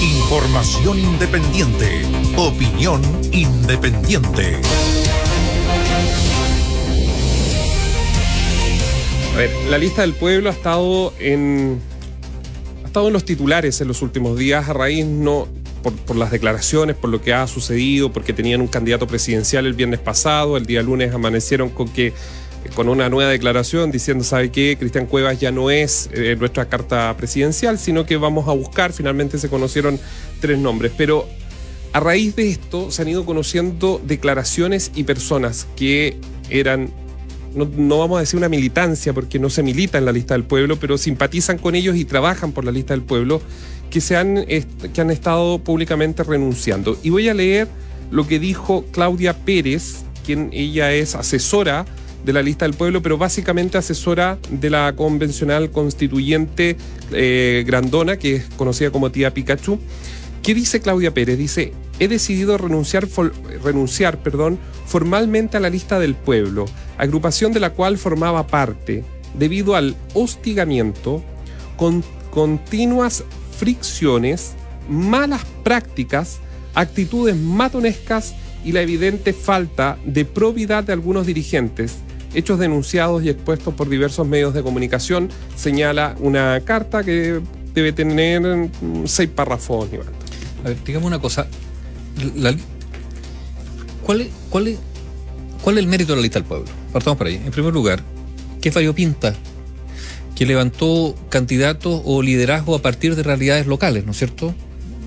Información independiente. Opinión independiente. A ver, la lista del pueblo ha estado en. ha estado en los titulares en los últimos días a raíz no. Por, por las declaraciones, por lo que ha sucedido, porque tenían un candidato presidencial el viernes pasado, el día lunes amanecieron con que con una nueva declaración diciendo, ¿sabe qué? Cristian Cuevas ya no es eh, nuestra carta presidencial, sino que vamos a buscar, finalmente se conocieron tres nombres. Pero a raíz de esto se han ido conociendo declaraciones y personas que eran, no, no vamos a decir una militancia, porque no se milita en la lista del pueblo, pero simpatizan con ellos y trabajan por la lista del pueblo, que, se han, que han estado públicamente renunciando. Y voy a leer lo que dijo Claudia Pérez, quien ella es asesora de la lista del pueblo, pero básicamente asesora de la convencional constituyente eh, Grandona, que es conocida como tía Pikachu. ¿Qué dice Claudia Pérez? Dice, he decidido renunciar, renunciar perdón, formalmente a la lista del pueblo, agrupación de la cual formaba parte, debido al hostigamiento, con continuas fricciones, malas prácticas, actitudes matonescas y la evidente falta de probidad de algunos dirigentes, hechos denunciados y expuestos por diversos medios de comunicación, señala una carta que debe tener mm, seis párrafos. A ver, digamos una cosa. ¿cuál, es, cuál, es, ¿Cuál es el mérito de la lista del pueblo? Partamos por ahí. En primer lugar, que es variopinta, que levantó candidatos o liderazgo a partir de realidades locales, ¿no es cierto?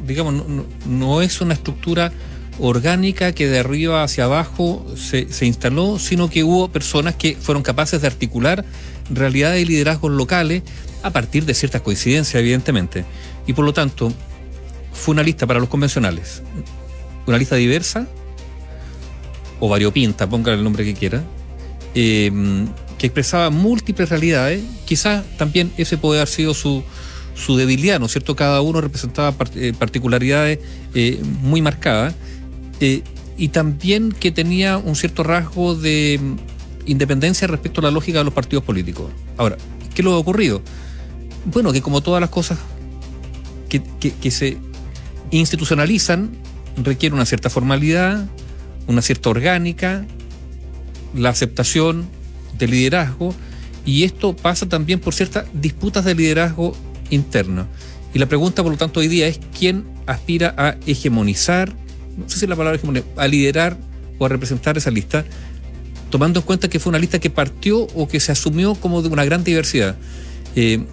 Digamos, no, no es una estructura orgánica que de arriba hacia abajo se, se, instaló, sino que hubo personas que fueron capaces de articular realidades y liderazgos locales a partir de ciertas coincidencias, evidentemente. Y por lo tanto, fue una lista para los convencionales, una lista diversa o variopinta, pongan el nombre que quiera, eh, que expresaba múltiples realidades. Quizás también ese puede haber sido su, su debilidad, ¿no es cierto? Cada uno representaba particularidades eh, muy marcadas. Eh, y también que tenía un cierto rasgo de independencia respecto a la lógica de los partidos políticos. Ahora, ¿qué es lo ha ocurrido? Bueno, que como todas las cosas que, que, se institucionalizan, requiere una cierta formalidad, una cierta orgánica, la aceptación del liderazgo, y esto pasa también por ciertas disputas de liderazgo interno. Y la pregunta, por lo tanto, hoy día es quién aspira a hegemonizar no sé si la palabra es a liderar o a representar esa lista, tomando en cuenta que fue una lista que partió o que se asumió como de una gran diversidad. Eh,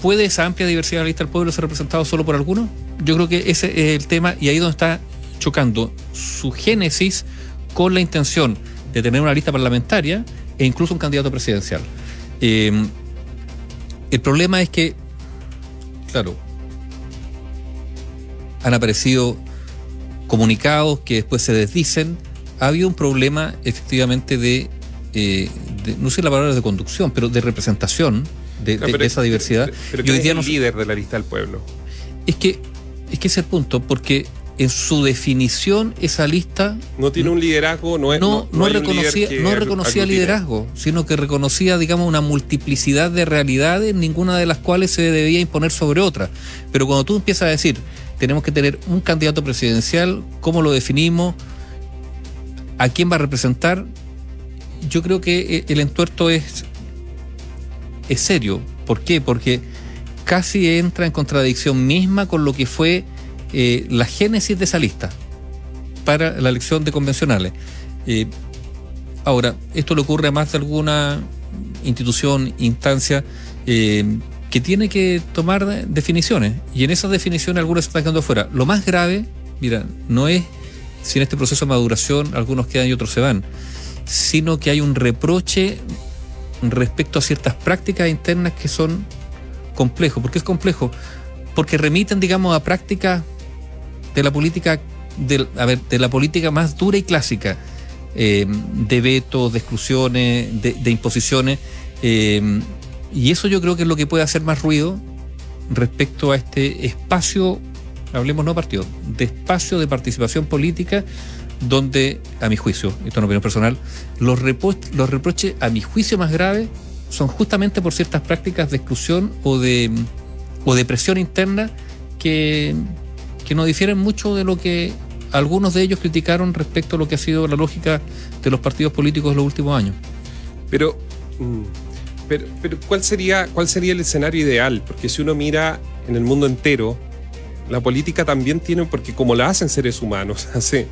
¿Puede esa amplia diversidad de la lista del pueblo ser representada solo por algunos? Yo creo que ese es el tema y ahí donde está chocando su génesis con la intención de tener una lista parlamentaria e incluso un candidato presidencial. Eh, el problema es que, claro, han aparecido comunicados que después se desdicen, ha habido un problema efectivamente de, eh, de no sé la palabra de conducción, pero de representación de, no, de, de esa diversidad. Pero, pero hoy día es el líder de la lista del pueblo. Es que, es que ese es el punto, porque en su definición esa lista no tiene un liderazgo no es no, no, no reconocía no reconocía liderazgo sino que reconocía digamos una multiplicidad de realidades ninguna de las cuales se debía imponer sobre otra pero cuando tú empiezas a decir tenemos que tener un candidato presidencial, cómo lo definimos, a quién va a representar. Yo creo que eh, el entuerto es, es serio. ¿Por qué? Porque casi entra en contradicción misma con lo que fue eh, la génesis de esa lista para la elección de convencionales. Eh, ahora, esto le ocurre a más de alguna institución, instancia, que tiene que tomar definiciones y en esas definiciones algunas se están quedando fuera. Lo más grave, mira, no es si en este proceso de maduración algunos quedan y otros se van, sino que hay un reproche respecto a ciertas prácticas internas que son complejos. ¿Por qué es complejo? Porque remiten, digamos, a prácticas de la política, de la política más dura y clásica, eh, de vetos, de exclusiones, de, de imposiciones. Eh, y eso yo creo que es lo que puede hacer más ruido respecto a este espacio, hablemos no partido, de espacio de participación política donde, a mi juicio, esto es una opinión personal, los, los reproches a mi juicio más graves son justamente por ciertas prácticas de exclusión o de, o de presión interna que, que no difieren mucho de lo que algunos de ellos criticaron respecto a lo que ha sido la lógica de los partidos políticos en los últimos años. Pero, pero, pero ¿cuál, sería, ¿cuál sería el escenario ideal? Porque si uno mira en el mundo entero, la política también tiene, porque como la hacen seres humanos, hace,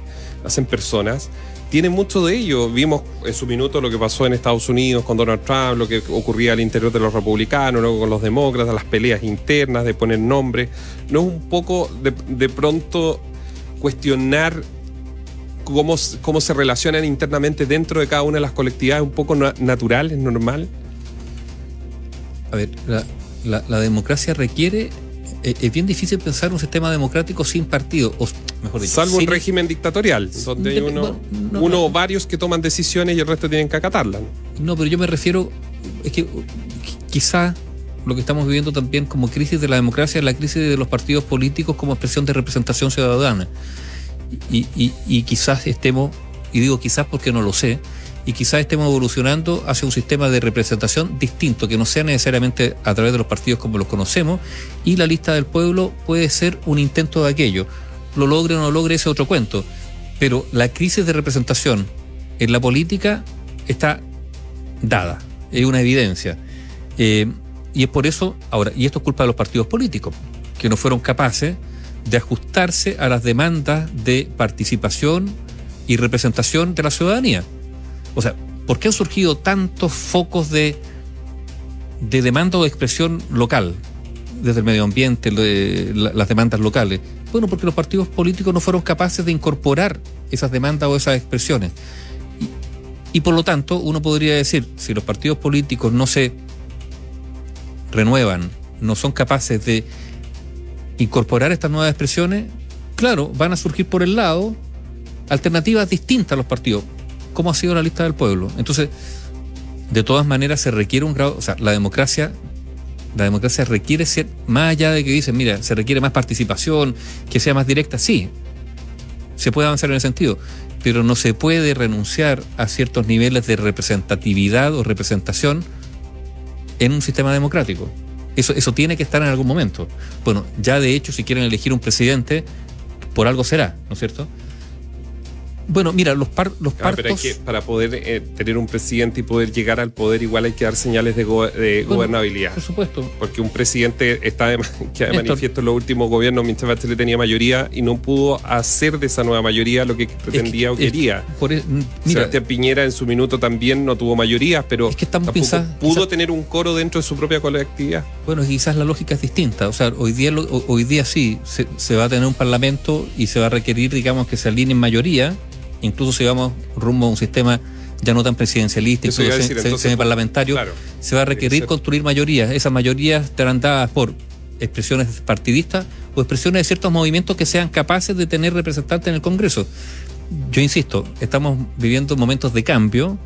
hacen personas, tiene mucho de ello. Vimos en su minuto lo que pasó en Estados Unidos con Donald Trump, lo que ocurría al interior de los republicanos, luego con los demócratas, las peleas internas de poner nombres. ¿No es un poco de, de pronto cuestionar cómo, cómo se relacionan internamente dentro de cada una de las colectividades un poco na natural, normal? A ver, la, la, la democracia requiere eh, es bien difícil pensar un sistema democrático sin partido, o mejor dicho. Salvo sin- un régimen dictatorial, donde hay uno, no, uno no. o varios que toman decisiones y el resto tienen que acatarlas. No, pero yo me refiero, es que quizá lo que estamos viviendo también como crisis de la democracia es la crisis de los partidos políticos como expresión de representación ciudadana. Y, y- y quizás estemos, y digo quizás porque no lo sé, y quizás estemos evolucionando hacia un sistema de representación distinto, que no sea necesariamente a través de los partidos como los conocemos, y la lista del pueblo puede ser un intento de aquello. Lo logre o no logre ese otro cuento. Pero la crisis de representación en la política está dada, es una evidencia. Eh, y es por eso, ahora, y esto es culpa de los partidos políticos, que no fueron capaces de ajustarse a las demandas de participación y representación de la ciudadanía. O sea, ¿por qué han surgido tantos focos de, de demanda o de expresión local? Desde el medio ambiente, las demandas locales. Bueno, porque los partidos políticos no fueron capaces de incorporar esas demandas o esas expresiones. Y, y por lo tanto, uno podría decir, si los partidos políticos no se renuevan, no son capaces de incorporar estas nuevas expresiones, claro, van a surgir por el lado alternativas distintas a los partidos, como ha sido la lista del pueblo. Entonces, de todas maneras se requiere un grado, o sea, la democracia, la democracia requiere ser, más allá de que dicen, mira, se requiere más participación, que sea más directa, sí, se puede avanzar en ese sentido, pero no se puede renunciar a ciertos niveles de representatividad o representación en un sistema democrático. Eso, eso tiene que estar en algún momento. Bueno, ya de hecho, si quieren elegir un presidente, por algo será, ¿no es cierto? Bueno, mira, los, par- los Ah, pero hay partos... que, para poder eh, tener un presidente y poder llegar al poder, igual hay que dar señales de, go- de Bueno, gobernabilidad. Por supuesto. Porque un presidente está de, queda de manifiesto en los últimos gobiernos, mientras Bachelet tenía mayoría y no pudo hacer de esa nueva mayoría lo que pretendía Es o que- es- quería. por e- mira, Sebastián Piñera en su minuto también no tuvo mayoría, pero Es que tampoco pudo quizás- tener un coro dentro de su propia colectividad. Bueno, quizás la lógica es distinta. O sea, hoy día, hoy día sí, se, se va a tener un parlamento y se va a requerir, digamos, que se alineen mayoría, incluso si vamos rumbo a un sistema ya no tan presidencialista, incluso decir, se- entonces, semiparlamentario, claro, se va a requerir construir mayorías. Esas mayorías estarán dadas por expresiones partidistas o expresiones de ciertos movimientos que sean capaces de tener representantes en el Congreso. Yo insisto, estamos viviendo momentos de cambio,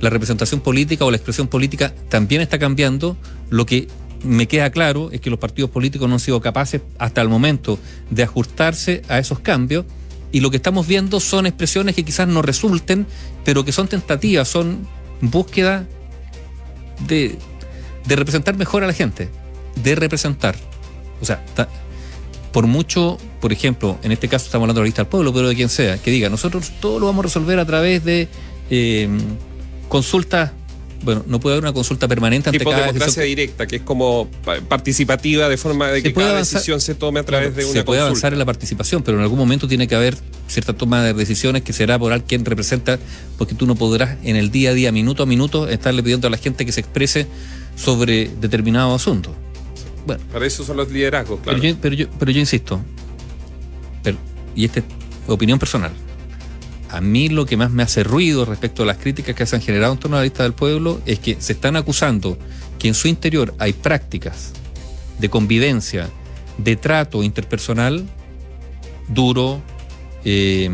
la representación política o la expresión política también está cambiando, lo que me queda claro es que los partidos políticos no han sido capaces hasta el momento de ajustarse a esos cambios y lo que estamos viendo son expresiones que quizás no resulten, pero que son tentativas, son búsqueda de, de representar mejor a la gente, de representar. O sea, por mucho, por ejemplo, en este caso estamos hablando de la lista del pueblo, pero de quien sea, que diga, nosotros todo lo vamos a resolver a través de eh, consultas, bueno, no puede haber una consulta permanente ante Tipo cada democracia decisión. directa, que es como pa- participativa de forma de que cada avanzar- decisión se tome a través de una se puede consulta. avanzar en la participación, pero en algún momento tiene que haber cierta toma de decisiones que será por alguien representa, porque tú no podrás en el día a día, minuto a minuto, estarle pidiendo a la gente que se exprese sobre determinado asunto. Bueno, Para eso son los liderazgos, claro. pero, yo, pero, yo, pero yo insisto, pero, y esta es opinión personal, a mí lo que más me hace ruido respecto a las críticas que se han generado en torno a la lista del pueblo es que se están acusando que en su interior hay prácticas de convivencia, de trato interpersonal duro, eh,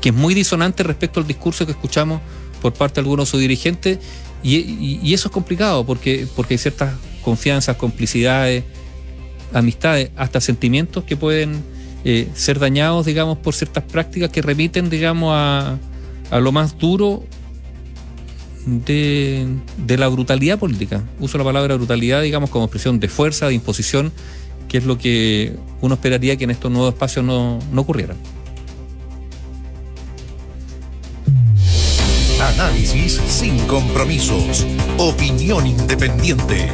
que es muy disonante respecto al discurso que escuchamos por parte de algunos de sus dirigentes, y, y- y eso es complicado porque, porque hay ciertas confianzas, complicidades, amistades, hasta sentimientos que pueden eh, ser dañados, digamos, por ciertas prácticas que remiten, digamos, a, a lo más duro de, de la brutalidad política. Uso la palabra brutalidad, digamos, como expresión de fuerza, de imposición, que es lo que uno esperaría que en estos nuevos espacios no, no ocurriera. Análisis sin compromisos. Opinión independiente.